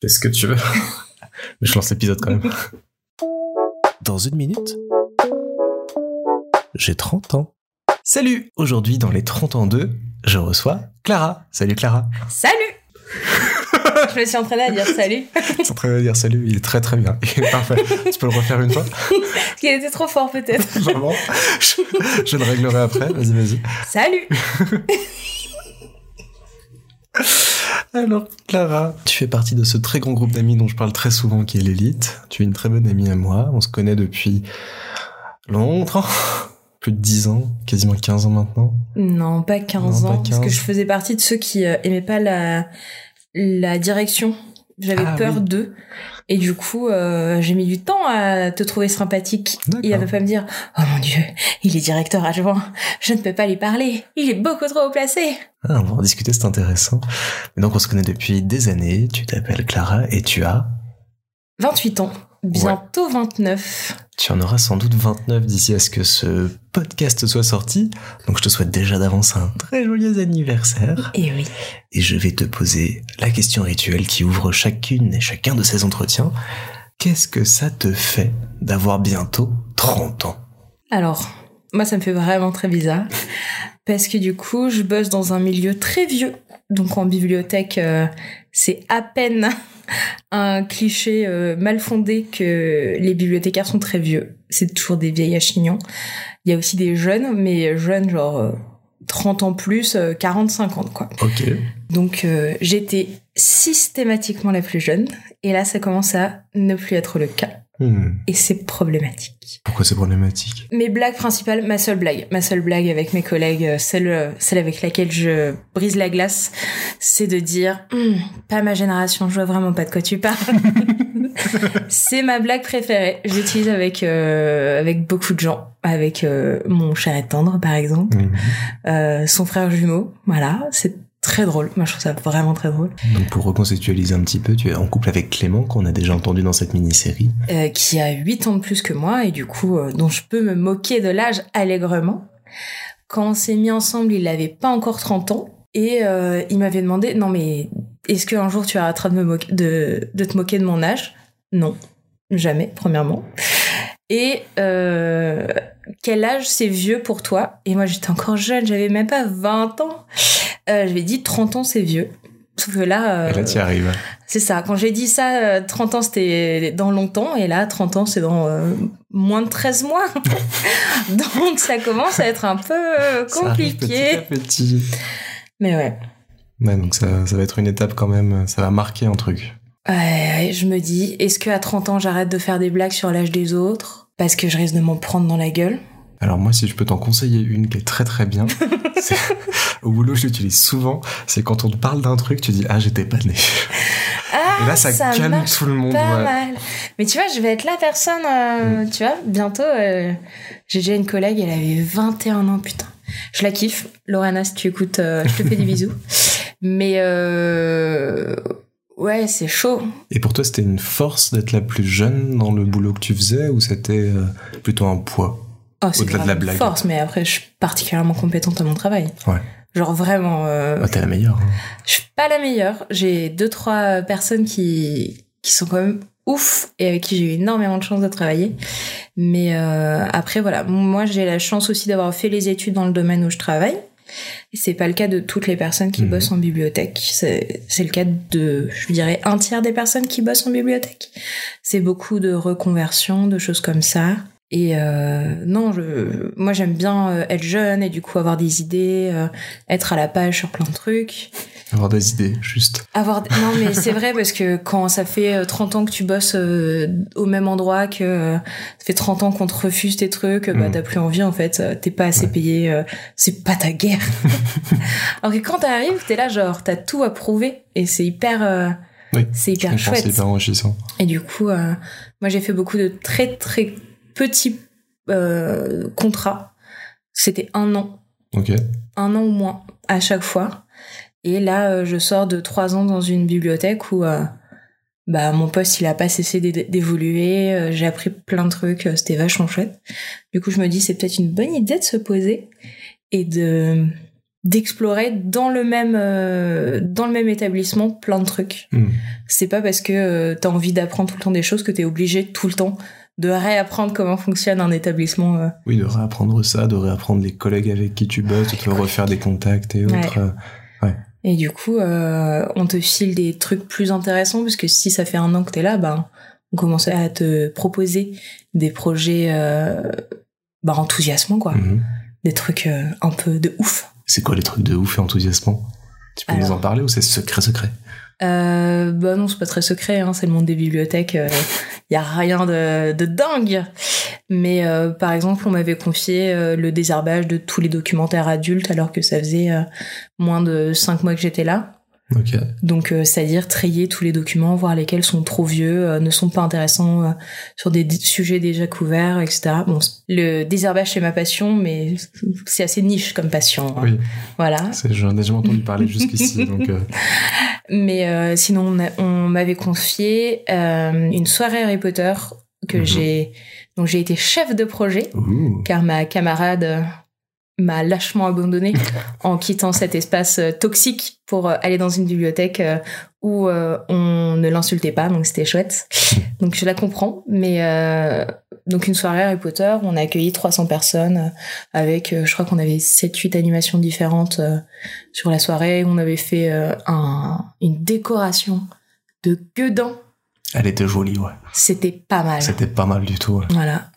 Fais ce que tu veux. Mais je lance l'épisode quand même. Dans une minute, j'ai 30 ans. Salut Aujourd'hui, dans les 30 ans 2, je reçois Clara. Salut Clara. Salut Je me suis entraînée à dire salut. Tu es en train de dire salut, il est très très bien. Il est parfait. Tu peux le refaire une fois? Parce qu'il était trop fort peut-être. Vraiment? Je, je le réglerai après. Vas-y, vas-y. Salut Alors, Clara, tu fais partie de ce très grand groupe d'amis dont je parle très souvent, qui est l'élite. Tu es une très bonne amie à moi. On se connaît depuis longtemps. Plus de 10 ans, quasiment 15 ans maintenant. Non, pas 15 Non, pas ans, parce que 15. je faisais partie de ceux qui euh, aimaient pas la, la direction. J'avais Ah, peur oui. d'eux. Et du coup, euh, j'ai mis du temps à te trouver sympathique. Il avait pas me dire « Oh mon Dieu, il est directeur adjoint. Je ne peux pas lui parler. Il est beaucoup trop haut placé. Ah, on va en discuter, c'est intéressant. Mais donc, on se connaît depuis des années. Tu t'appelles Clara et tu as... » 28 ans. Bientôt 29. Tu en auras sans doute 29 d'ici à ce que ce podcast soit sorti. Donc, je te souhaite déjà d'avance un très joyeux anniversaire. Et oui. Et je vais te poser la question rituelle qui ouvre chacune et chacun de ces entretiens. Qu'est-ce que ça te fait d'avoir bientôt 30 ans? Alors, moi, ça me fait vraiment très bizarre. Parce que du coup, je bosse dans un milieu très vieux. Donc en bibliothèque, euh, c'est à peine un cliché euh, mal fondé que les bibliothécaires sont très vieux. C'est toujours des vieilles à chignon. Il y a aussi des jeunes, mais jeunes genre euh, 30 ans plus, euh, 40-50 quoi. Ok. Donc euh, j'étais systématiquement la plus jeune. Et là, ça commence à ne plus être le cas. Hmm. Et c'est problématique. Pourquoi c'est problématique? Mes blagues principales, ma seule blague, ma seule blague avec mes collègues, euh, celle, euh, celle avec laquelle je brise la glace, c'est de dire Hum, pas ma génération, je vois vraiment pas de quoi tu parles. c'est ma blague préférée. Je l'utilise avec euh, avec beaucoup de gens, avec euh, mon cher et tendre par exemple, Hmm. euh, son frère jumeau. Voilà, c'est très drôle. Moi, je trouve ça vraiment très drôle. Donc pour reconceptualiser un petit peu, tu es en couple avec Clément, qu'on a déjà entendu dans cette mini-série. Euh, qui a 8 ans de plus que moi et du coup euh, dont je peux me moquer de l'âge allègrement. Quand on s'est mis ensemble, il avait pas encore 30 ans et euh, il m'avait demandé non mais est-ce qu'un jour tu arrêteras de, me moquer, de, de te moquer de mon âge? Non, jamais premièrement. Et quel âge c'est vieux pour toi? Et moi j'étais encore jeune, j'avais même pas 20 ans. Euh, je lui ai dit 30 ans c'est vieux. Sauf que là, euh, Et là, tu y arrives. c'est ça. Quand j'ai dit ça, euh, 30 ans, c'était dans longtemps. Et là, 30 ans, c'est dans euh, moins de 13 mois. Donc, ça commence à être un peu euh, Ça petit compliqué. à petit. Mais ouais. Ouais, donc ça, ça va être une étape quand même, ça va marquer un truc. Ouais, je me dis, est-ce qu'à 30 ans, j'arrête de faire des blagues sur l'âge des autres? Parce que je risque de m'en prendre dans la gueule. Alors moi, si je peux t'en conseiller une qui est très très bien, au boulot, je l'utilise souvent, c'est quand on te parle d'un truc, tu dis « Ah, j'étais pas né Ah, Et là, ça, calme marche tout le monde. pas ouais. mal. Mais tu vois, je vais être la personne, euh, tu vois, bientôt, euh, j'ai déjà une collègue, elle avait 21 ans, putain. Je la kiffe. Lorena, si tu écoutes, euh, je te fais des bisous. Mais euh, ouais, c'est chaud. Et pour toi, c'était une force d'être la plus jeune dans le boulot que tu faisais ou c'était plutôt un poids? Oh, c'est Au-delà de la blague. force, mais après, je suis particulièrement compétente à mon travail. Ouais. Genre vraiment, euh, Ah, T'es la meilleure. hein. je suis pas la meilleure. J'ai deux, trois personnes qui, qui sont quand même ouf et avec qui j'ai eu énormément de chance de travailler. Mais euh, après, voilà, moi j'ai la chance aussi d'avoir fait les études dans le domaine où je travaille. Et c'est pas le cas de toutes les personnes qui Mhm. bossent en bibliothèque. C'est c'est le cas de, je dirais, un tiers des personnes qui bossent en bibliothèque. C'est beaucoup de reconversions, de choses comme ça. Et euh, non, je, moi j'aime bien euh, être jeune et du coup avoir des idées, euh, être à la page sur plein de trucs. Avoir des idées, juste. Avoir non mais c'est vrai parce que quand ça fait euh, 30 ans que tu bosses euh, au même endroit que euh, ça fait 30 ans qu'on te refuse tes trucs bah Mm. t'as plus envie en fait euh, t'es pas assez Ouais. payé euh, c'est pas ta guerre alors que quand t'arrives t'es là genre t'as tout à prouver et c'est hyper euh, Oui, c'est hyper chouette c'est hyper enrichissant. et du coup euh, moi j'ai fait beaucoup de très très petits euh, contrats c'était un an un an ou moins à chaque fois. Et là, euh, je sors de trois ans dans une bibliothèque où euh, bah, mon poste, il a pas cessé d'é- d'évoluer. euh, J'ai appris plein de trucs. C'était vachement chouette. Du coup, je me dis, c'est peut-être une bonne idée de se poser et de d'explorer dans le même euh, dans le même établissement plein de trucs. Hmm. C'est pas parce que euh, t'as envie d'apprendre tout le temps des choses que t'es obligé tout le temps de réapprendre comment fonctionne un établissement. euh. Oui, de réapprendre ça, de réapprendre les collègues avec qui tu bosses, de te refaire des contacts et autres. euh, Et du coup, euh, on te file des trucs plus intéressants parce que si ça fait un an que t'es là, ben on commence à te proposer des projets euh, ben, enthousiasmants quoi, mhm. des trucs un peu de ouf. C'est quoi les trucs de ouf et enthousiasmants? Tu peux nous en parler ou c'est secret secret? Euh, bah non, c'est pas très secret, hein, c'est le monde des bibliothèques. Il y a rien de, de dingue. Mais euh, par exemple, on m'avait confié euh, le désherbage de tous les documentaires adultes alors que ça faisait euh, moins de cinq mois que j'étais là. Ok. Donc, euh, c'est-à-dire trier tous les documents, voir lesquels sont trop vieux, euh, ne sont pas intéressants euh, sur des sujets déjà couverts, etc. Bon, le désherbage, c'est ma passion, mais c'est assez niche comme passion. hein. Oui, Voilà. j'en ai jamais entendu parler jusqu'ici, donc euh, Mais euh, sinon, on, on m'avait confié euh, une soirée Harry Potter que Mhm. j'ai donc j'ai été chef de projet car ma camarade m'a lâchement abandonné en quittant cet espace euh, toxique pour euh, aller dans une bibliothèque euh, où on ne l'insultait pas, donc c'était chouette. Donc je la comprends, mais euh, donc une soirée Harry Potter, on a accueilli 300 personnes avec, je crois qu'on avait 7-8 animations différentes sur la soirée. On avait fait un, une décoration de gueudin. Elle était jolie, ouais. C'était pas mal. C'était pas mal du tout. ouais. Voilà.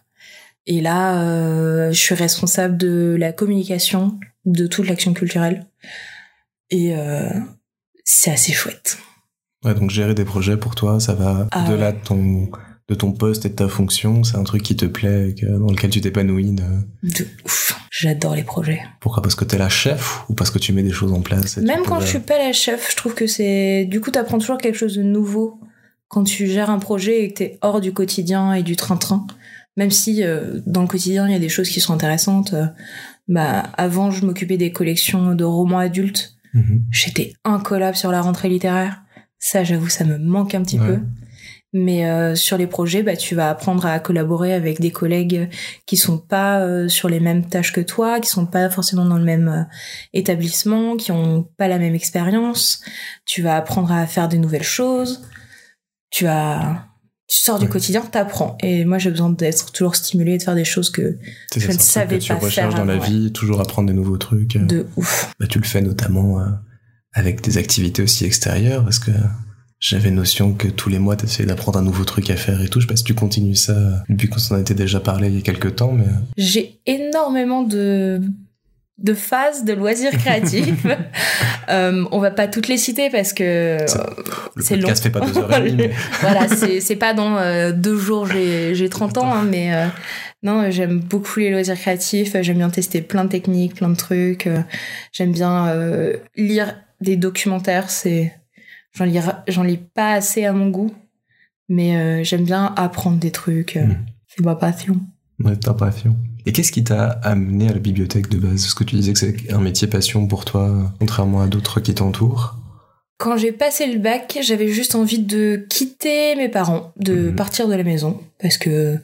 Et là, euh, je suis responsable de la communication de toute l'action culturelle. Et euh, c'est assez chouette. Ouais, donc gérer des projets pour toi, ça va Ah au-delà ouais. de ton de ton poste et de ta fonction, c'est un truc qui te plaît, dans lequel tu t'épanouis. de- De ouf. J'adore les projets. Pourquoi? Parce que t'es la chef ou parce que tu mets des choses en place Même peux- quand je suis pas la chef, je trouve que c'est. Du coup, t'apprends toujours quelque chose de nouveau quand tu gères un projet et que t'es hors du quotidien et du train-train. Même si euh, dans le quotidien, il y a des choses qui sont intéressantes. euh, bah, avant, je m'occupais des collections de romans adultes. Mhm. J'étais incollable sur la rentrée littéraire. Ça, j'avoue, ça me manque un petit Ouais. peu. Mais euh, sur les projets, bah, tu vas apprendre à collaborer avec des collègues qui sont pas euh, sur les mêmes tâches que toi, qui sont pas forcément dans le même euh, établissement, qui ont pas la même expérience. Tu vas apprendre à faire des nouvelles choses. Tu vas, tu sors du Ouais. quotidien, t'apprends. Et moi, j'ai besoin d'être toujours stimulée et de faire des choses que Je ça, ne savais que tu pas recherches faire dans la vie, toujours apprendre des nouveaux trucs. euh. de ouf. Bah, tu le fais notamment euh, avec des activités aussi extérieures, parce que j'avais notion que tous les mois, t'essayais d'apprendre un nouveau truc à faire et tout. Je sais pas si tu continues ça depuis qu'on s'en était déjà parlé il y a quelques temps, mais... euh, J'ai énormément de de phases de loisirs créatifs. euh, on va pas toutes les citer parce que C'est- euh, Le podcast long. fait pas deux heures et demie, mais... voilà, c'est pas dans euh, deux jours j'ai j'ai 30 ans, hein, mais euh, non, j'aime beaucoup les loisirs créatifs. J'aime bien tester plein de techniques, plein de trucs. euh, j'aime bien euh, lire des documentaires. C'est j'en lis j'en lis pas assez à mon goût, mais euh, j'aime bien apprendre des trucs. euh. C'est ma passion. Ouais, ta passion. Et qu'est-ce qui t'a amené à la bibliothèque de base? Parce que tu disais que c'est un métier passion pour toi, contrairement à d'autres qui t'entourent. Quand j'ai passé le bac, j'avais juste envie de quitter mes parents, de Mhm. partir de la maison. Parce que,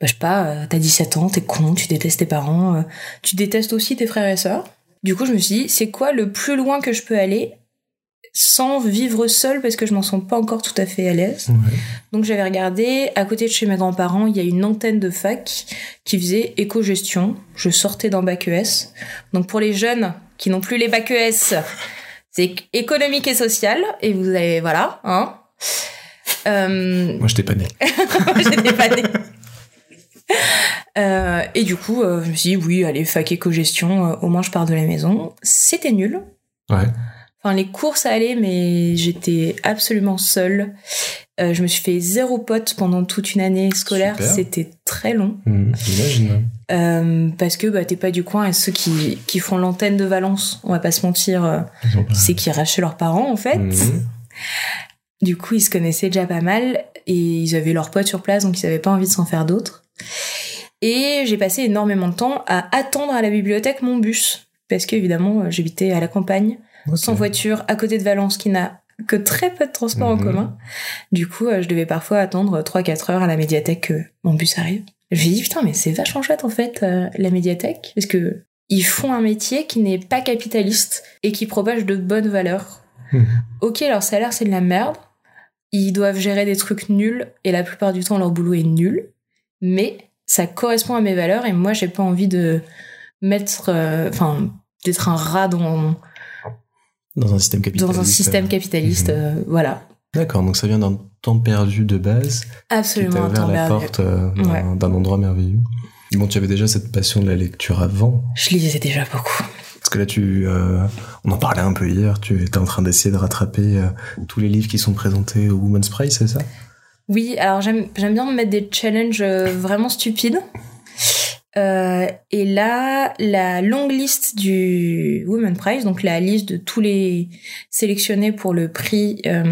bah, je sais pas, euh, t'as 17 ans, t'es con, tu détestes tes parents, euh, tu détestes aussi tes frères et sœurs. Du coup, je me suis dit, c'est quoi le plus loin que je peux aller sans vivre seule parce que je m'en sens pas encore tout à fait à l'aise. Ouais. Donc j'avais regardé, à côté de chez mes grands-parents, il y a une antenne de fac qui faisait éco-gestion. Je sortais d'un bac ES. Donc pour les jeunes qui n'ont plus les bacs ES, c'est économique et social. Et vous avez, voilà, hein. Euh, Moi, je t'ai pas né. J'étais pas née. Euh, et du coup, euh, je me suis dit, oui, allez, fac éco-gestion, euh, au moins je pars de la maison. C'était nul. Ouais. Enfin, les cours, ça allait, mais j'étais absolument seule. Euh, je me suis fait zéro pote pendant toute une année scolaire. C'était très long. J'imagine. Euh, parce que bah, t'es pas du coin et ceux qui, qui font l'antenne de Valence, on va pas se mentir, euh, c'est qui rachent leurs parents en fait. Mhm. Du coup, ils se connaissaient déjà pas mal et ils avaient leurs potes sur place, donc ils avaient pas envie de s'en faire d'autres. Et j'ai passé énormément de temps à attendre à la bibliothèque mon bus. Parce qu'évidemment, euh, j'habitais à la campagne, Sans voiture, à côté de Valence, qui n'a que très peu de transport en Mhm. commun. Du coup, euh, je devais parfois attendre 3-4 heures à la médiathèque que mon bus arrive. Je me suis dit, putain, mais c'est vachement chouette en fait, euh, la médiathèque. Parce que ils font un métier qui n'est pas capitaliste et qui propage de bonnes valeurs. Hmm. Ok, leur salaire c'est de la merde. Ils doivent gérer des trucs nuls et la plupart du temps leur boulot est nul. Mais ça correspond à mes valeurs et moi j'ai pas envie de mettre, euh, enfin, d'être un rat dans, Dans un système capitaliste. dans un système capitaliste. Mhm. euh, voilà. D'accord, donc ça vient d'un temps perdu de base qui t'a Absolument un ouvert temps la perdu. porte euh, d'un Ouais. d'un endroit merveilleux. Bon, tu avais déjà cette passion de la lecture avant. Je lisais déjà beaucoup. Parce que là, tu, euh, on en parlait un peu hier, tu étais en train d'essayer de rattraper euh, tous les livres qui sont présentés au Women's Prize, c'est ça? Oui, alors j'aime j'aime bien me mettre des challenges euh, vraiment stupides. Euh, et là, la longue liste du Women Prize, donc la liste de tous les sélectionnés pour le prix euh,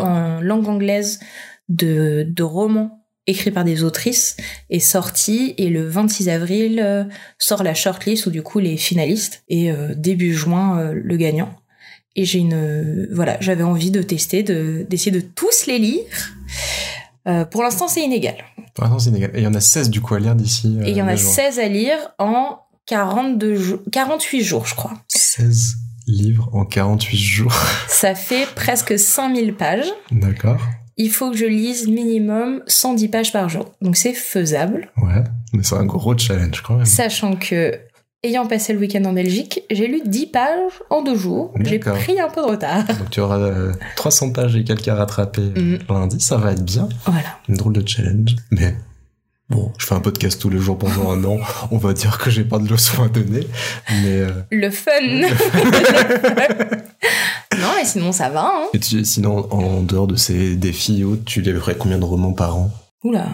en langue anglaise de, de romans écrits par des autrices, est sortie et le 26 avril euh, sort la shortlist ou du coup les finalistes et début juin le gagnant. Et j'ai une voilà, j'avais envie de tester, de d'essayer de tous les lire. Euh, pour l'instant, c'est inégal. Pour l'instant, c'est inégal. Et il y en a 16 du coup à lire d'ici. euh, Et il y en a juin. 16 à lire en 42 jours, 48 jours, je crois. 16 livres en 48 jours. Ça fait presque 5000 pages. D'accord. Il faut que je lise minimum 110 pages par jour. Donc c'est faisable. Ouais. Mais c'est un gros challenge quand même. Sachant que, ayant passé le week-end en Belgique, j'ai lu 10 pages en deux jours. J'ai pris un peu de retard. Donc tu auras euh, 300 pages et quelques à rattraper euh, Mm. lundi, ça va être bien. Voilà. Une drôle de challenge. Mais bon, je fais un podcast tous les jours pendant un an. On va dire que j'ai pas de leçons à donner. Mais euh, Le fun. non, mais sinon ça va. Hein. et tu- sinon, en dehors de ces défis tu livrerais combien de romans par an? Oula,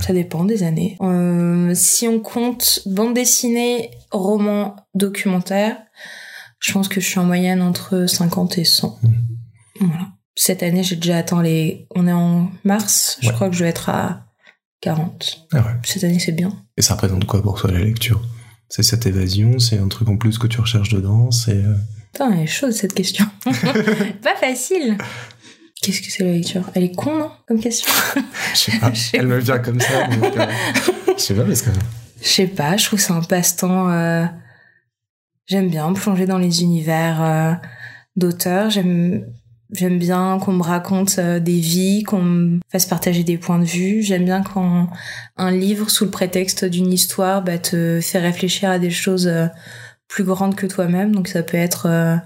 ça dépend des années. Euh, si on compte bande dessinée, roman, documentaire, je pense que je suis en moyenne entre 50 et 100. Mhm. Voilà. Cette année, j'ai déjà atteint les... On est en mars, je crois que je vais être à 40. Ah ouais. Cette année, c'est bien. Et ça représente quoi pour toi la lecture? C'est cette évasion C'est un truc en plus que tu recherches dedans C'est euh, Putain, elle est chaude cette question. Pas facile. Qu'est-ce que c'est la lecture? Elle est con, non? Comme question? Je sais pas. Elle me vient comme ça. donc, euh, Je sais pas parce que. Je sais pas, je trouve que c'est un passe-temps. euh, J'aime bien plonger dans les univers euh, d'auteurs. J'aime j'aime bien qu'on me raconte des vies, qu'on me fasse partager des points de vue. J'aime bien quand un livre, sous le prétexte d'une histoire, bah, te fait réfléchir à des choses plus grandes que toi-même. Donc ça peut être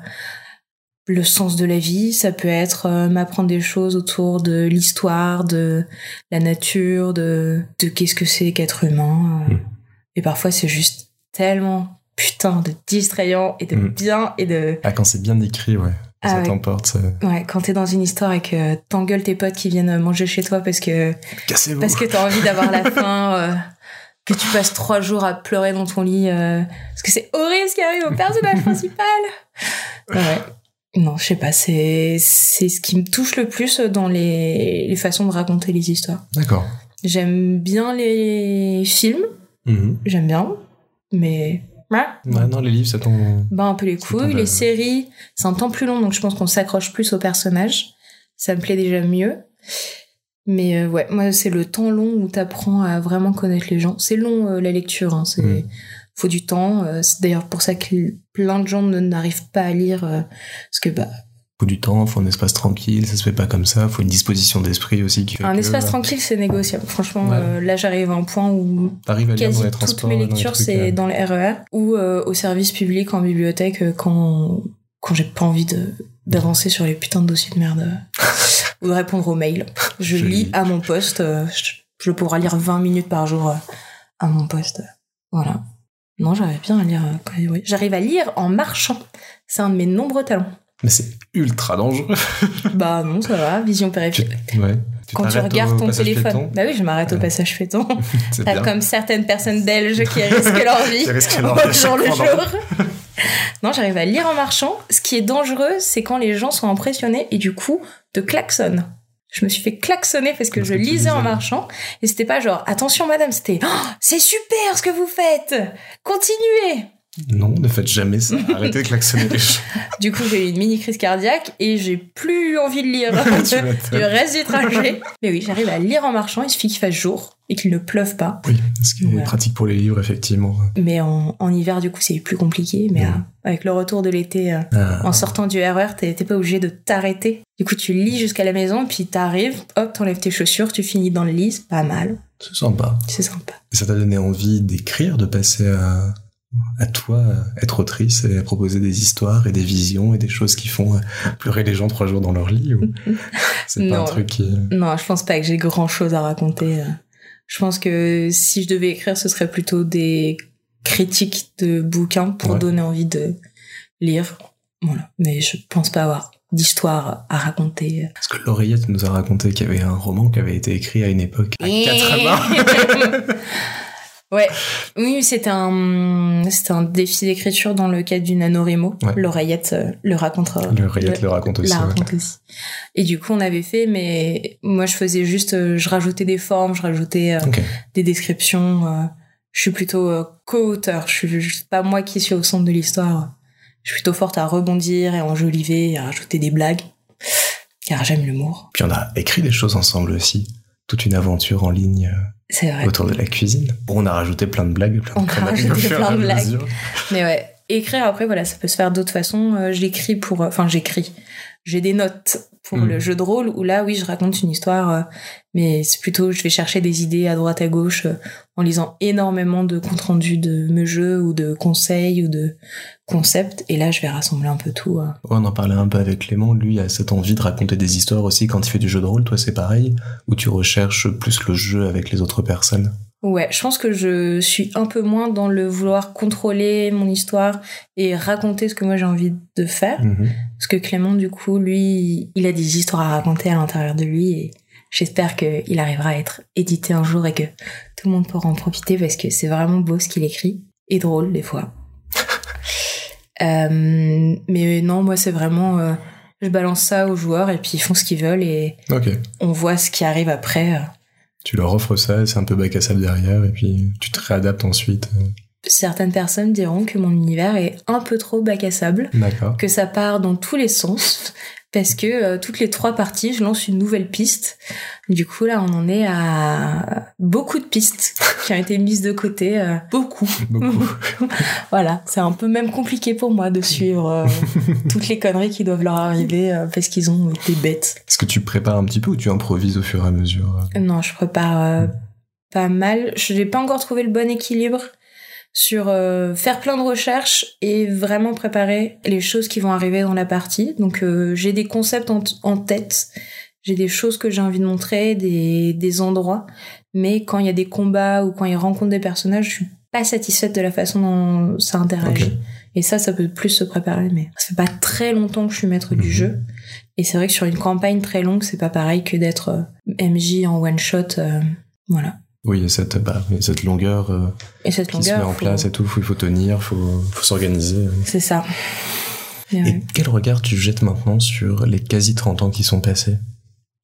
le sens de la vie, ça peut être euh, m'apprendre des choses autour de l'histoire, de la nature, de, de qu'est-ce que c'est qu'être humain. euh. Mm. Et parfois c'est juste tellement putain de distrayant et de Mm. bien et de Ah, quand c'est bien écrit, ouais. Ah ça ouais. t'emporte. ouais quand t'es dans une histoire et que t'engueules tes potes qui viennent manger chez toi parce que Cassez-vous parce que t'as envie d'avoir la faim euh, que tu passes trois jours à pleurer dans ton lit parce que c'est horrible ce qui arrive au personnage principal ouais non je sais pas c'est c'est ce qui me touche le plus dans les, les façons de raconter les histoires D'accord. j'aime bien les films Mhm. j'aime bien mais ouais, non, les livres, ça tombe. bat un peu les couilles. Les séries, c'est un temps plus long, donc je pense qu'on s'accroche plus aux personnages. Ça me plaît déjà mieux. Mais euh, ouais, moi, c'est le temps long où t'apprends à vraiment connaître les gens. C'est long, euh, la lecture. Hein, c'est Mm. Faut du temps. euh, c'est d'ailleurs pour ça que plein de gens n'arrivent pas à lire. euh, parce que bah, Faut du temps, faut un espace tranquille, ça se fait pas comme ça, faut une disposition d'esprit aussi qui fait un que, espace tranquille, c'est négociable. Franchement, Ouais. euh, là, j'arrive à un point où T'arrives à lire dans quasi les toutes mes les lectures, c'est dans le RER ou euh, au service public en bibliothèque quand, quand j'ai pas envie de d'avancer sur les putains de dossiers de merde ou de répondre aux mails. Je, Je lis lis. à mon poste. euh, je, je pourrais lire 20 minutes par jour euh, à mon poste. Voilà. Non, j'arrive bien à lire. euh, oui. J'arrive à lire en marchant. C'est un de mes nombreux talents. Mais c'est ultra dangereux. bah non, ça va. Vision périphérique. ouais. Tu Quand tu regardes ton téléphone. Bah oui, je m'arrête au passage Pas bien. comme certaines personnes belges qui risquent leur vie. Qui risquent leur vie jour le jour. non, j'arrive à lire en marchant. Ce qui est dangereux, c'est quand les gens sont impressionnés et du coup te klaxonnent. Je me suis fait klaxonner parce que Parce je que lisais en marchant et c'était pas genre attention madame, c'était Oh, c'est super ce que vous faites, continuez. Non, ne faites jamais ça. Arrêtez de klaxonner les gens. Du coup, j'ai eu une mini crise cardiaque et j'ai plus envie de lire le reste du trajet. Mais oui, j'arrive à lire en marchant. Il suffit qu'il fasse jour et qu'il ne pleuve pas. Oui, ce qui est Voilà. pratique pour les livres, effectivement. Mais en, en hiver, du coup, c'est plus compliqué. Mais Ouais. euh, avec le retour de l'été, euh, Ah, en sortant du RER, t'es t'es pas obligé de t'arrêter. Du coup, tu lis jusqu'à la maison, puis t'arrives, hop, t'enlèves tes chaussures, tu finis dans le lit, c'est pas mal. c'est sympa. C'est sympa. Et ça t'a donné envie d'écrire, de passer à, à toi, à être autrice et proposer des histoires et des visions et des choses qui font euh, pleurer les gens trois jours dans leur lit ou c'est pas un truc qui... Non, je pense pas que j'ai grand chose à raconter. euh. Je pense que si je devais écrire, ce serait plutôt des critiques de bouquins pour Ouais. donner envie de lire. Voilà. Mais je pense pas avoir d'histoire à raconter. Parce que l'oreillette nous a raconté qu'il y avait un roman qui avait été écrit à une époque à quatre mains. ouais. Oui, c'était un, c'était un défi d'écriture dans le cadre du NaNoWriMo. Ouais. L'oreillette euh, le raconte. euh, L'oreillette le raconte aussi. la ouais. raconte aussi. Et du coup, on avait fait, mais moi, je faisais juste, euh, je rajoutais des formes, je rajoutais des descriptions. je suis plutôt co-auteur. Je suis juste pas moi qui suis au centre de l'histoire. Je suis plutôt forte à rebondir et à enjoliver, et à rajouter des blagues. Car j'aime l'humour. Puis on a écrit des choses ensemble aussi. Toute une aventure en ligne C'est vrai. autour de la cuisine. Bon, on a rajouté plein de blagues, plein On de a conneries rajouté plein de blagues. Mais ouais, écrire après, voilà, ça peut se faire d'autres façons. Euh, j'écris pour, euh, enfin, j'écris. J'ai des notes pour Mm. le jeu de rôle où là, oui, je raconte une histoire, euh, mais c'est plutôt, je vais chercher des idées à droite à gauche euh, en lisant énormément de comptes rendus de mes jeux ou de conseils ou de concepts. Et là, je vais rassembler un peu tout. euh. Ouais, on en parlait un peu avec Clément. Lui a cette envie de raconter des histoires aussi quand il fait du jeu de rôle. Toi, c'est pareil? Où tu recherches plus le jeu avec les autres personnes? Ouais, je pense que je suis un peu moins dans le vouloir contrôler mon histoire et raconter ce que moi j'ai envie de faire. Mhm. Parce que Clément, du coup, lui, il a des histoires à raconter à l'intérieur de lui et j'espère qu'il arrivera à être édité un jour et que tout le monde pourra en profiter parce que c'est vraiment beau ce qu'il écrit et drôle des fois. Euh, mais non, moi, c'est vraiment, euh, je balance ça aux joueurs et puis ils font ce qu'ils veulent et on voit ce qui arrive après. Tu leur offres ça, c'est un peu bac à sable derrière, et puis tu te réadaptes ensuite. Certaines personnes diront que mon univers est un peu trop bac à sable. D'accord. que ça part dans tous les sens parce que euh, toutes les trois parties, je lance une nouvelle piste. Du coup, là, on en est à beaucoup de pistes qui ont été mises de côté. euh, beaucoup. Beaucoup. Voilà, c'est un peu même compliqué pour moi de suivre euh, toutes les conneries qui doivent leur arriver euh, parce qu'ils ont été bêtes. Est-ce que tu prépares un petit peu ou tu improvises au fur et à mesure Non, je prépare euh, pas mal. Je n'ai pas encore trouvé le bon équilibre sur euh, faire plein de recherches et vraiment préparer les choses qui vont arriver dans la partie. Donc euh, j'ai des concepts en, tête, j'ai des choses que j'ai envie de montrer, des, des endroits, mais quand il y a des combats ou quand ils rencontrent des personnages, je suis pas satisfaite de la façon dont ça interagit. Et ça, ça peut plus se préparer, mais ça fait pas très longtemps que je suis maître du Mhm. jeu. Et c'est vrai que sur une campagne très longue, c'est pas pareil que d'être euh, MJ en one shot. euh, voilà. Oui, il y a cette, bah, cette longueur euh, Et cette qui longueur. se met en faut- place et tout. Il faut tenir, il faut, faut s'organiser. C'est ça. Et ouais. quel regard tu jettes maintenant sur les quasi 30 ans qui sont passés?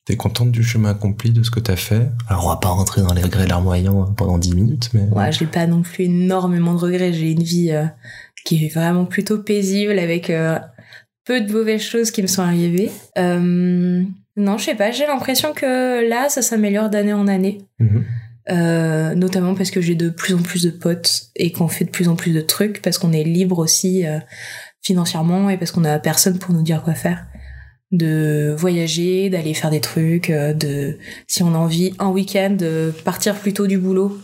T'es contente du chemin accompli, de ce que t'as fait? Alors, on va pas rentrer dans les regrets larmoyants pendant 10 minutes, mais... Ouais, j'ai pas non plus énormément de regrets. J'ai une vie euh, qui est vraiment plutôt paisible avec euh, peu de mauvaises choses qui me sont arrivées. Euh, non, je sais pas. J'ai l'impression que là, ça s'améliore d'année en année. Mhm. Euh, notamment parce que j'ai de plus en plus de potes et qu'on fait de plus en plus de trucs parce qu'on est libre aussi euh, financièrement et parce qu'on a personne pour nous dire quoi faire de voyager d'aller faire des trucs euh, de si on a envie un week-end de partir plus tôt du boulot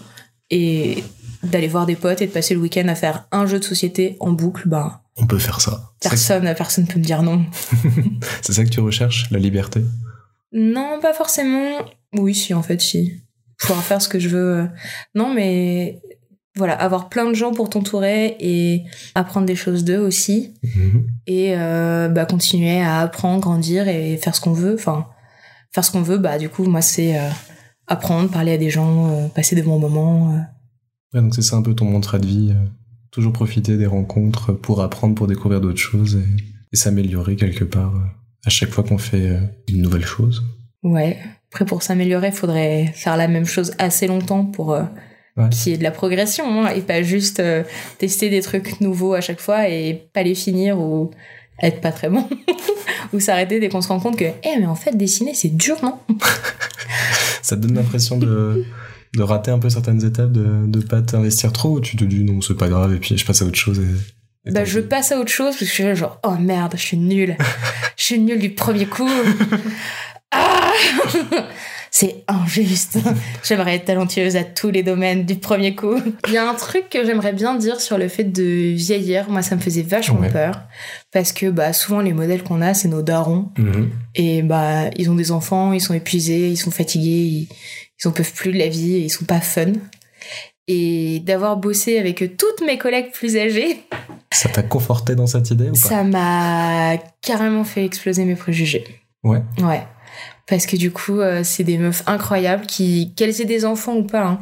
et d'aller voir des potes et de passer le week-end à faire un jeu de société en boucle ben On peut faire ça. Personne personne peut me dire non c'est ça que tu recherches, la liberté? Non, pas forcément. Oui, si, en fait, si. Pouvoir faire ce que je veux. Non, mais voilà, avoir plein de gens pour t'entourer et apprendre des choses d'eux aussi. Mhm. Et euh, bah, continuer à apprendre, grandir et faire ce qu'on veut. Enfin, faire ce qu'on veut, bah, du coup, moi, c'est euh, apprendre, parler à des gens, euh, passer des bons moments. euh. Ouais, donc c'est ça un peu ton mantra de vie. euh, toujours profiter des rencontres pour apprendre, pour découvrir d'autres choses et, et s'améliorer quelque part euh, à chaque fois qu'on fait euh, une nouvelle chose. Ouais. Après, pour s'améliorer, il faudrait faire la même chose assez longtemps pour euh, Ouais. qui est de la progression, hein, et pas juste euh, tester des trucs nouveaux à chaque fois et pas les finir ou être pas très bon, ou s'arrêter dès qu'on se rend compte que, eh, mais en fait, dessiner, c'est dur, non? Ça te donne l'impression de, de rater un peu certaines étapes, de, de pas t'investir trop, ou tu te dis non, c'est pas grave, et puis je passe à autre chose et. Bah, je passe à autre chose parce que je suis genre, oh merde, je suis nulle. je suis nulle du premier coup. Ah C'est injuste. J'aimerais être talentueuse à tous les domaines du premier coup. Il y a un truc que j'aimerais bien dire sur le fait de vieillir. Moi, ça me faisait vachement Ouais. peur. Parce que, bah, souvent, les modèles qu'on a, c'est nos darons. Mhm. Et, bah, ils ont des enfants, ils sont épuisés, ils sont fatigués, ils, ils en peuvent plus de la vie, et ils sont pas fun. Et d'avoir bossé avec toutes mes collègues plus âgées, Ça t'a conforté dans cette idée ou pas? ça m'a carrément fait exploser mes préjugés. Ouais. Ouais. Parce que du coup, euh, c'est des meufs incroyables qui, qu'elles aient des enfants ou pas, hein,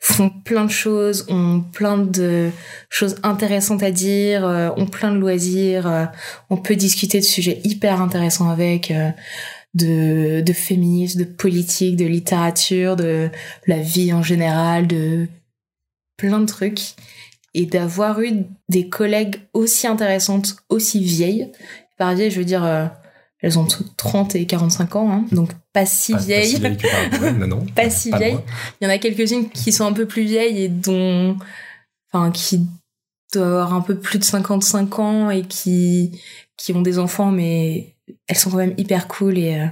font plein de choses, ont plein de choses intéressantes à dire, euh, ont plein de loisirs. euh, on peut discuter de sujets hyper intéressants avec, de, de féminisme, de politique, de littérature, de la vie en général, de plein de trucs. Et d'avoir eu des collègues aussi intéressantes, aussi vieilles. Par vieilles, je veux dire, elles ont toutes 30 et 45 ans, hein, donc pas si Pas- pas vieilles. si vieille que par- ouais, non, non. Pas si Pas vieilles. Il y en a quelques-unes qui sont un peu plus vieilles et dont, enfin, qui doivent avoir un peu plus de 55 ans et qui, qui ont des enfants, mais elles sont quand même hyper cool et, euh,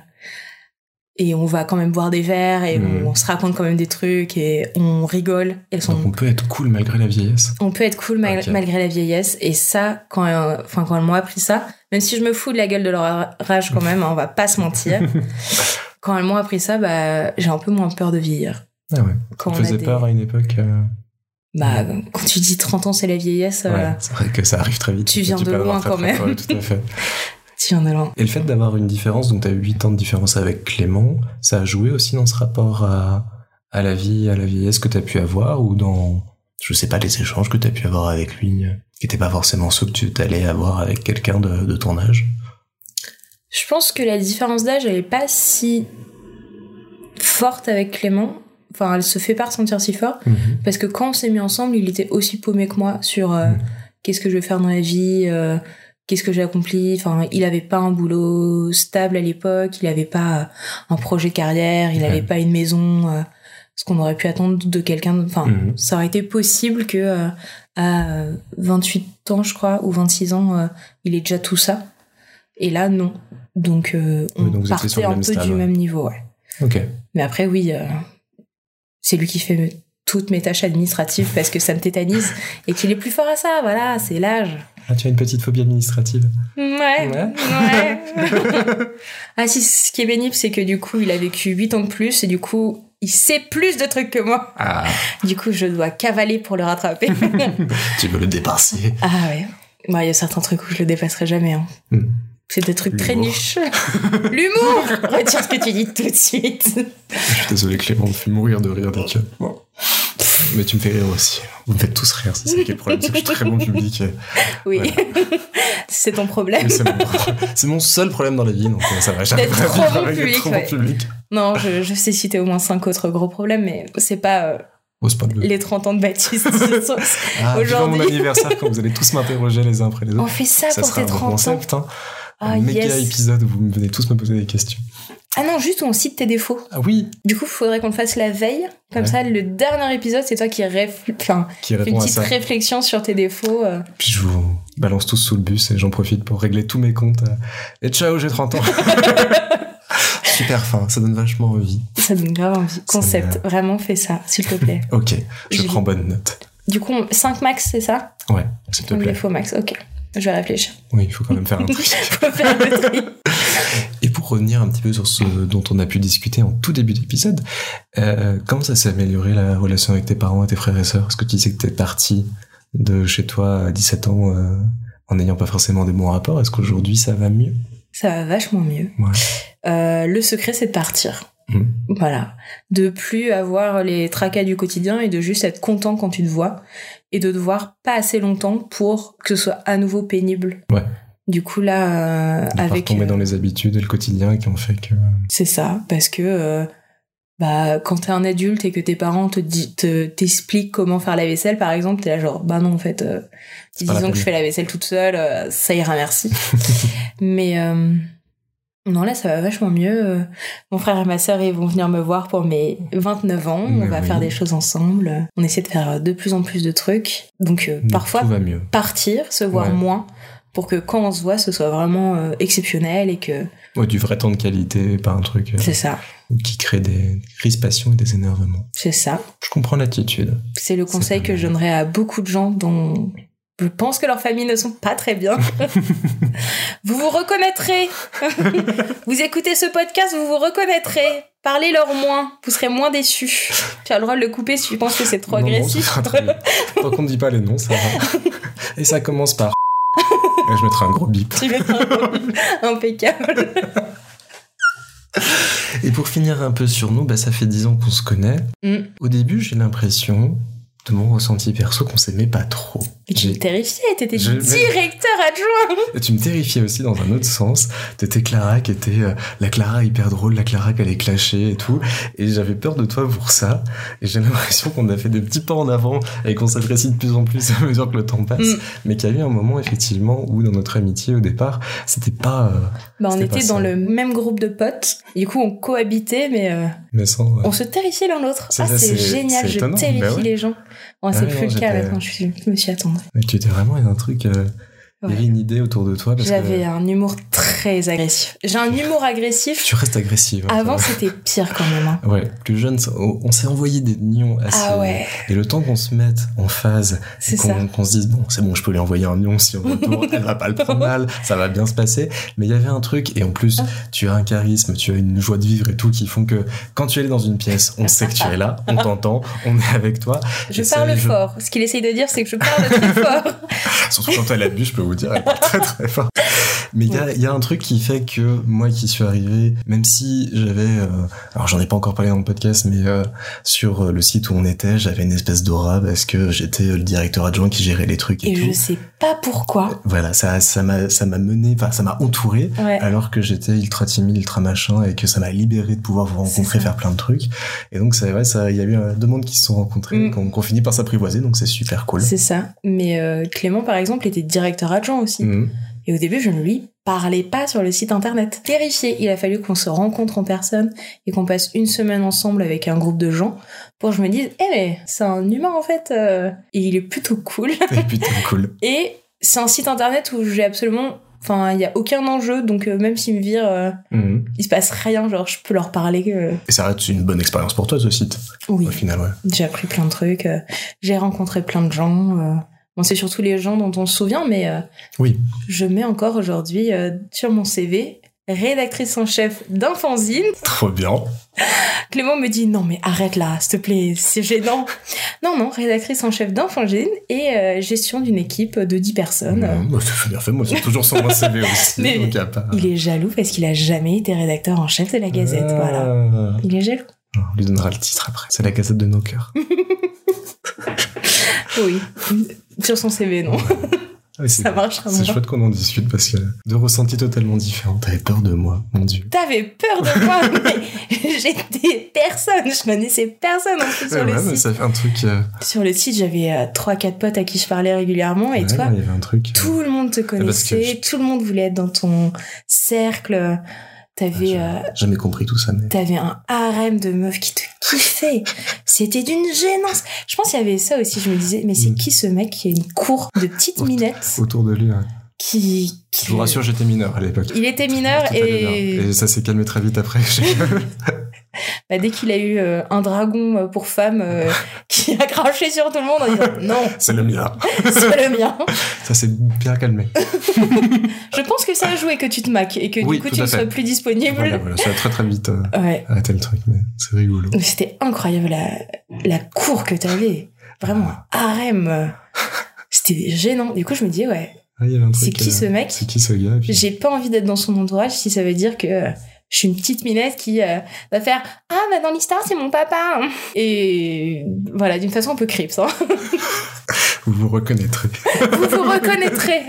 et on va quand même boire des verres et on, on se raconte quand même des trucs et on rigole. Elles sont Donc on peut être cool malgré la vieillesse. on peut être cool mal- malgré la vieillesse et ça quand euh, enfin quand elles m'ont appris ça même si je me fous de la gueule de leur rage quand même hein, on va pas se mentir quand elles m'ont appris ça bah j'ai un peu moins peur de vieillir Ah ouais. quand on faisait des- peur à une époque. euh, bah quand tu dis 30 ans c'est la vieillesse euh, c'est vrai que ça arrive très vite. tu viens de loin quand même. peur, tout à fait. Et le fait d'avoir une différence, donc tu as 8 ans de différence avec Clément, ça a joué aussi dans ce rapport à, à la vie, à la vieillesse que tu as pu avoir ou dans, je sais pas, les échanges que tu as pu avoir avec lui, euh, qui n'étaient pas forcément ceux que tu allais avoir avec quelqu'un de, de ton âge? je pense que la différence d'âge elle est pas si forte avec Clément enfin elle se fait pas ressentir si fort Parce que quand on s'est mis ensemble, il était aussi paumé que moi sur euh, Mhm. qu'est-ce que je vais faire dans la vie, euh, qu'est-ce que j'ai accompli? Enfin, il avait pas un boulot stable à l'époque, il avait pas euh, un projet de carrière, il Ouais. avait pas une maison, euh, ce qu'on aurait pu attendre de quelqu'un. Enfin, Mhm. ça aurait été possible que euh, à euh, 28 ans, je crois, ou 26 ans, euh, il ait déjà tout ça. Et là, non. Donc, on Oui, donc partait un peu du même niveau, ouais. Ok. Mais après, oui, c'est lui qui fait toutes mes tâches administratives parce que ça me tétanise et qu'il est plus fort à ça. Voilà, c'est l'âge. Ah, tu as une petite phobie administrative. Ouais. Ouais. Ouais. ah si, ce qui est pénible, c'est que du coup, il a vécu 8 ans de plus et du coup, il sait plus de trucs que moi. Ah, Du coup, je dois cavaler pour le rattraper. tu veux le dépasser. ah ouais. Bah, il y a certains trucs où je le dépasserai jamais. Hein. Hmm. C'est des trucs très L'humour. niches. L'humour Retire ce que tu dis tout de suite. Je suis désolé, Clément, on me fait mourir de rire dès que. Bon. Mais tu me fais rire aussi. Vous me faites tous rire, c'est ça qui est le problème, c'est que je suis très bon public. et- Oui. Voilà. c'est ton problème. C'est mon, seul problème dans la vie, donc euh, ça va. j'arrive trop bon public, trop bon ouais. public. Non, je, je sais citer au moins cinq autres gros problèmes, mais c'est pas euh, pas le- les 30 ans de Baptiste. Ah, vivant mon aujourd'hui. anniversaire quand vous allez tous m'interroger les uns après les On autres. fait ça, ça pour tes un 30 ans. concept, hein. Ah, un méga yes. épisode où vous me venez tous me poser des questions. Ah non, juste où on cite tes défauts. Ah oui, Du coup, il faudrait qu'on le fasse la veille. Comme Ouais. ça, le dernier épisode, c'est toi qui réfl- enfin, qui une petite réflexion sur tes défauts. euh. Puis je vous balance tous sous le bus et j'en profite pour régler tous mes comptes. euh, Et ciao, j'ai 30 ans. Super fin, ça donne vachement envie. Ça donne grave envie. Concept, me- vraiment fais ça, s'il te plaît. Ok, je prends bonne note. Du coup, 5 max, c'est ça? Ouais, s'il te plaît. défaut max, ok. Je vais réfléchir. Oui, il faut quand même faire un truc. Faut faire le tri. Et pour revenir un petit peu sur ce dont on a pu discuter en tout début d'épisode, euh, comment ça s'est amélioré la relation avec tes parents et tes frères et sœurs? Est-ce que tu disais que t'es parti de chez toi à 17 ans euh, en n'ayant pas forcément des bons rapports Est-ce qu'aujourd'hui ça va mieux? Ça va vachement mieux. Ouais. Euh, le secret, c'est de partir. Mhm. Voilà. De plus avoir les tracas du quotidien et de juste être content quand tu te vois et de devoir pas assez longtemps pour que ce soit à nouveau pénible. Ouais. Du coup, là, euh, De avec. tomber euh, dans les habitudes et le quotidien qui ont fait que... C'est ça, parce que euh, bah quand t'es un adulte et que tes parents te t'expliquent comment faire la vaisselle par exemple t'es là genre bah non en fait euh, disons que je fais la vaisselle toute seule euh, ça ira merci mais euh, non là ça va vachement mieux euh, mon frère et ma sœur ils vont venir me voir pour mes 29 ans on va oui. faire des choses ensemble on essaie de faire de plus en plus de trucs donc euh, parfois Tout va mieux. partir se voir Ouais. moins pour que quand on se voit ce soit vraiment euh, exceptionnel et que Ouais, du vrai temps de qualité, pas un truc euh, c'est ça qui crée des crispations et des énervements. c'est ça Je comprends l'attitude. C'est le conseil que je donnerais à beaucoup de gens dont je pense que leurs familles ne sont pas très bien. vous vous reconnaîtrez. vous écoutez ce podcast, vous vous reconnaîtrez. Parlez-leur moins, vous serez moins déçus. Tu as le droit de le couper si tu penses que c'est trop Non, non, agressif. bien. Tant qu'on ne dit pas les noms, ça va. Et ça commence par. Et je mettrai un gros bip. tu mettras un impeccable. Et pour finir un peu sur nous, bah, ça fait dix ans qu'on se connaît. Mm. Au début, j'ai l'impression, de mon ressenti perso, qu'on s'aimait pas trop. Mais tu me terrifiais, t'étais Je- directeur adjoint. Tu me terrifiais aussi dans un autre sens. T'étais Clara qui était euh, la Clara hyper drôle, la Clara qui allait clasher et tout. Et j'avais peur de toi pour ça. Et j'ai l'impression qu'on a fait des petits pas en avant et qu'on s'apprécie de plus en plus à mesure que le temps passe. Mm. Mais qu'il y a eu un moment effectivement où dans notre amitié au départ, c'était pas, euh, Bah, on était dans le même groupe de potes. Du coup, on cohabitait, mais euh, mais sans. euh, on se terrifiait l'un l'autre. Ah, ça, c'est génial, je terrifie bah ouais. les gens. Bon, c'est plus non, le cas maintenant, je, me suis attendrie. mais tu étais vraiment un truc. euh, Il y avait une idée autour de toi parce J'avais que un humour très agressif. J'ai un humour agressif. tu restes agressive. hein, Avant, c'était pire quand même. hein. Ouais, plus jeune, on, s'est envoyé des nions assez. Ah ouais, Et le temps qu'on se mette en phase qu'on se dise bon c'est bon je peux lui envoyer un nion si on retourne elle va pas le prendre mal ça va bien se passer mais il y avait un truc et en plus Ah. tu as un charisme tu as une joie de vivre et tout qui font que quand tu es dans une pièce on sait que tu es là on t'entend on est avec toi Je parle je- fort. Ce qu'il essaye de dire, c'est que je parle très fort. surtout quand elle a bu je peux vous dire elle parle très très fort mais il y a, il y a un truc qui fait que moi qui suis arrivé même si j'avais euh, alors j'en ai pas encore parlé dans le podcast mais euh, sur euh, le site où on était j'avais une espèce d'aura parce que j'étais le directeur adjoint qui gérait les trucs et, Et tout je sais pas pourquoi. Voilà, ça, ça m'a, ça m'a mené, enfin, ça m'a entouré, Ouais. alors que j'étais ultra timide, ultra machin, et que ça m'a libéré de pouvoir vous C'est rencontrer, faire plein de trucs. Et donc, ouais, ça, il y a eu euh, deux mondes qui se sont rencontrés, Mm. qu'on, qu'on finit par s'apprivoiser, donc c'est super cool. C'est ça. Mais euh, Clément, par exemple, était directeur adjoint aussi. Mm. Et au début, je ne lui parlais pas sur le site internet. Terrifié, il a fallu qu'on se rencontre en personne et qu'on passe une semaine ensemble avec un groupe de gens pour que je me dise, eh mais c'est un humain en fait, euh, et il est plutôt cool. Et putain, cool. Et c'est un site internet où j'ai absolument, enfin, il y a aucun enjeu, donc euh, même s'ils me virent, euh, Mm. il se passe rien, genre je peux leur parler. euh, Et ça reste une bonne expérience pour toi, ce site, Oui, au final, ouais. j'ai appris plein de trucs, euh, j'ai rencontré plein de gens. Bon, c'est surtout les gens dont on se souvient, mais euh, Oui. je mets encore aujourd'hui euh, sur mon CV rédactrice en chef d'un fanzine. Trop bien. Clément me dit non mais arrête là, s'il te plaît, c'est gênant. non non, rédactrice en chef d'un fanzine et euh, gestion d'une équipe de 10 personnes. Mm. Bah, c'est bien fait, moi, c'est toujours sur mon CV aussi, Mais donc y a pas... Il est jaloux parce qu'il a jamais été rédacteur en chef de la Gazette, Ah. voilà. Il est jaloux. On lui donnera le titre après. C'est la Gazette de nos cœurs. Oui. Sur son CV, non. C'est- Ça marchera C'est chouette qu'on en discute parce que deux ressentis totalement différents. T'avais peur de moi, mon dieu. T'avais peur de moi, mais j'étais personne, je connaissais personne en plus sur Ouais, le site. ça fait un truc. euh, Sur le site, j'avais euh, trois, quatre potes à qui je parlais régulièrement, et ouais, toi, il y avait un truc. euh, tout le monde te connaissait, tout le monde voulait être dans ton cercle. T'avais, j'ai euh, jamais compris tout ça, mais. t'avais un harem de meufs qui te kiffaient. C'était d'une gênance. Je pense qu'il y avait ça aussi. Je me disais, mais c'est Mm. qui ce mec qui a une cour de petites minettes Autour de lui, ouais. qui, qui- Je vous rassure, j'étais mineur à l'époque. Il était mineur Tout et. Et ça s'est calmé très vite après. bah, dès qu'il a eu euh, un dragon euh, pour femme euh, qui a craché sur tout le monde en disant non, c'est le mien. c'est le mien. Ça s'est bien calmé. Je pense que ça a joué que tu te maques et que Oui, du coup tu ne sois plus disponible. Voilà, voilà, ça a très très vite euh, Ouais. arrêté le truc, mais c'est rigolo. C'était incroyable la, la cour que t'avais. Vraiment un harem. C'était gênant. Du coup, je me disais, ouais, Ah, c'est qui ce mec C'est qui ce gars J'ai pas envie d'être dans son entourage si ça veut dire que je suis une petite minette qui euh, va faire Ah, bah dans l'histoire, c'est mon papa. Et voilà, d'une façon un peu crips. Hein. Vous vous reconnaîtrez. Vous vous reconnaîtrez.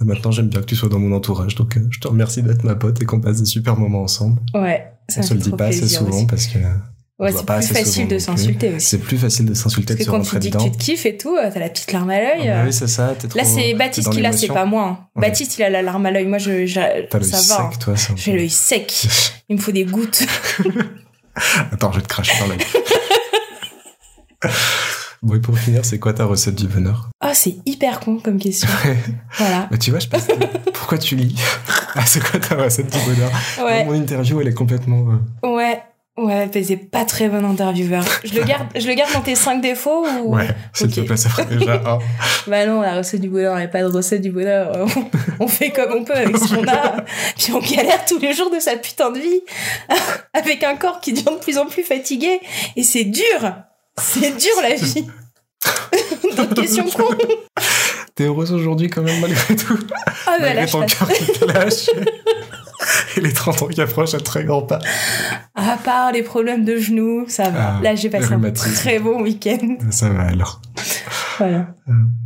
Maintenant, j'aime bien que tu sois dans mon entourage, donc euh, je te remercie d'être ma pote et qu'on passe des super moments ensemble. ouais, Ça on se le dit pas assez souvent aussi. parce que Ouais, c'est plus facile de s'insulter aussi. c'est plus facile de s'insulter Parce que que de se quand tu dis que tu te kiffes et tout, euh, t'as la petite larme à l'œil. Ah bah euh. oui, c'est ça. Là, c'est Baptiste qui l'a, c'est pas moi. hein. Ouais. Baptiste, il a la larme à l'œil. Moi, je, je- ça va. hein. sec, toi. un J'ai l'œil sec. Il me faut des gouttes. Attends, je vais te cracher dans l'œil. bon, et pour finir, c'est quoi ta recette du bonheur? Oh, c'est hyper con comme question. Voilà. Bah, tu vois, je pense. Pourquoi tu lis? Ah, c'est quoi ta recette du bonheur? Ouais, Mon interview, elle est complètement. euh, ouais. Ouais, mais c'est pas très bon intervieweur. Je le garde, je le garde dans tes 5 défauts ou... Ouais, s'il te plaît, ça ferait déjà un. Bah non, la recette du bonheur, il n'y a pas de recette du bonheur. On- On fait comme on peut avec ce qu'on a. Puis on galère tous les jours de sa putain de vie. Avec un corps qui devient de plus en plus fatigué. Et c'est dur. C'est dur la vie. D'autres questions con. T'es heureuse aujourd'hui quand même, malgré tout Ah bah Malgré ton cœur qui te lâche. Et les 30 ans qui approchent à très grands pas. À part les problèmes de genoux, ça va. Ah, là, j'ai passé un très bon week-end. Ça va alors. Voilà.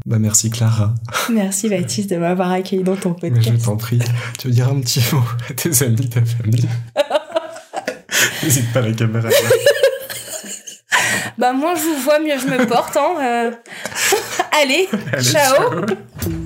Bah merci Clara. Merci Baptiste de m'avoir accueilli dans ton Mais podcast. je t'en prie. Tu veux dire un petit mot à tes amis, ta famille? N'hésite pas la caméra. Bah moi, je vous vois, mieux je me porte. Hein. euh. Allez, Allez, ciao. ciao.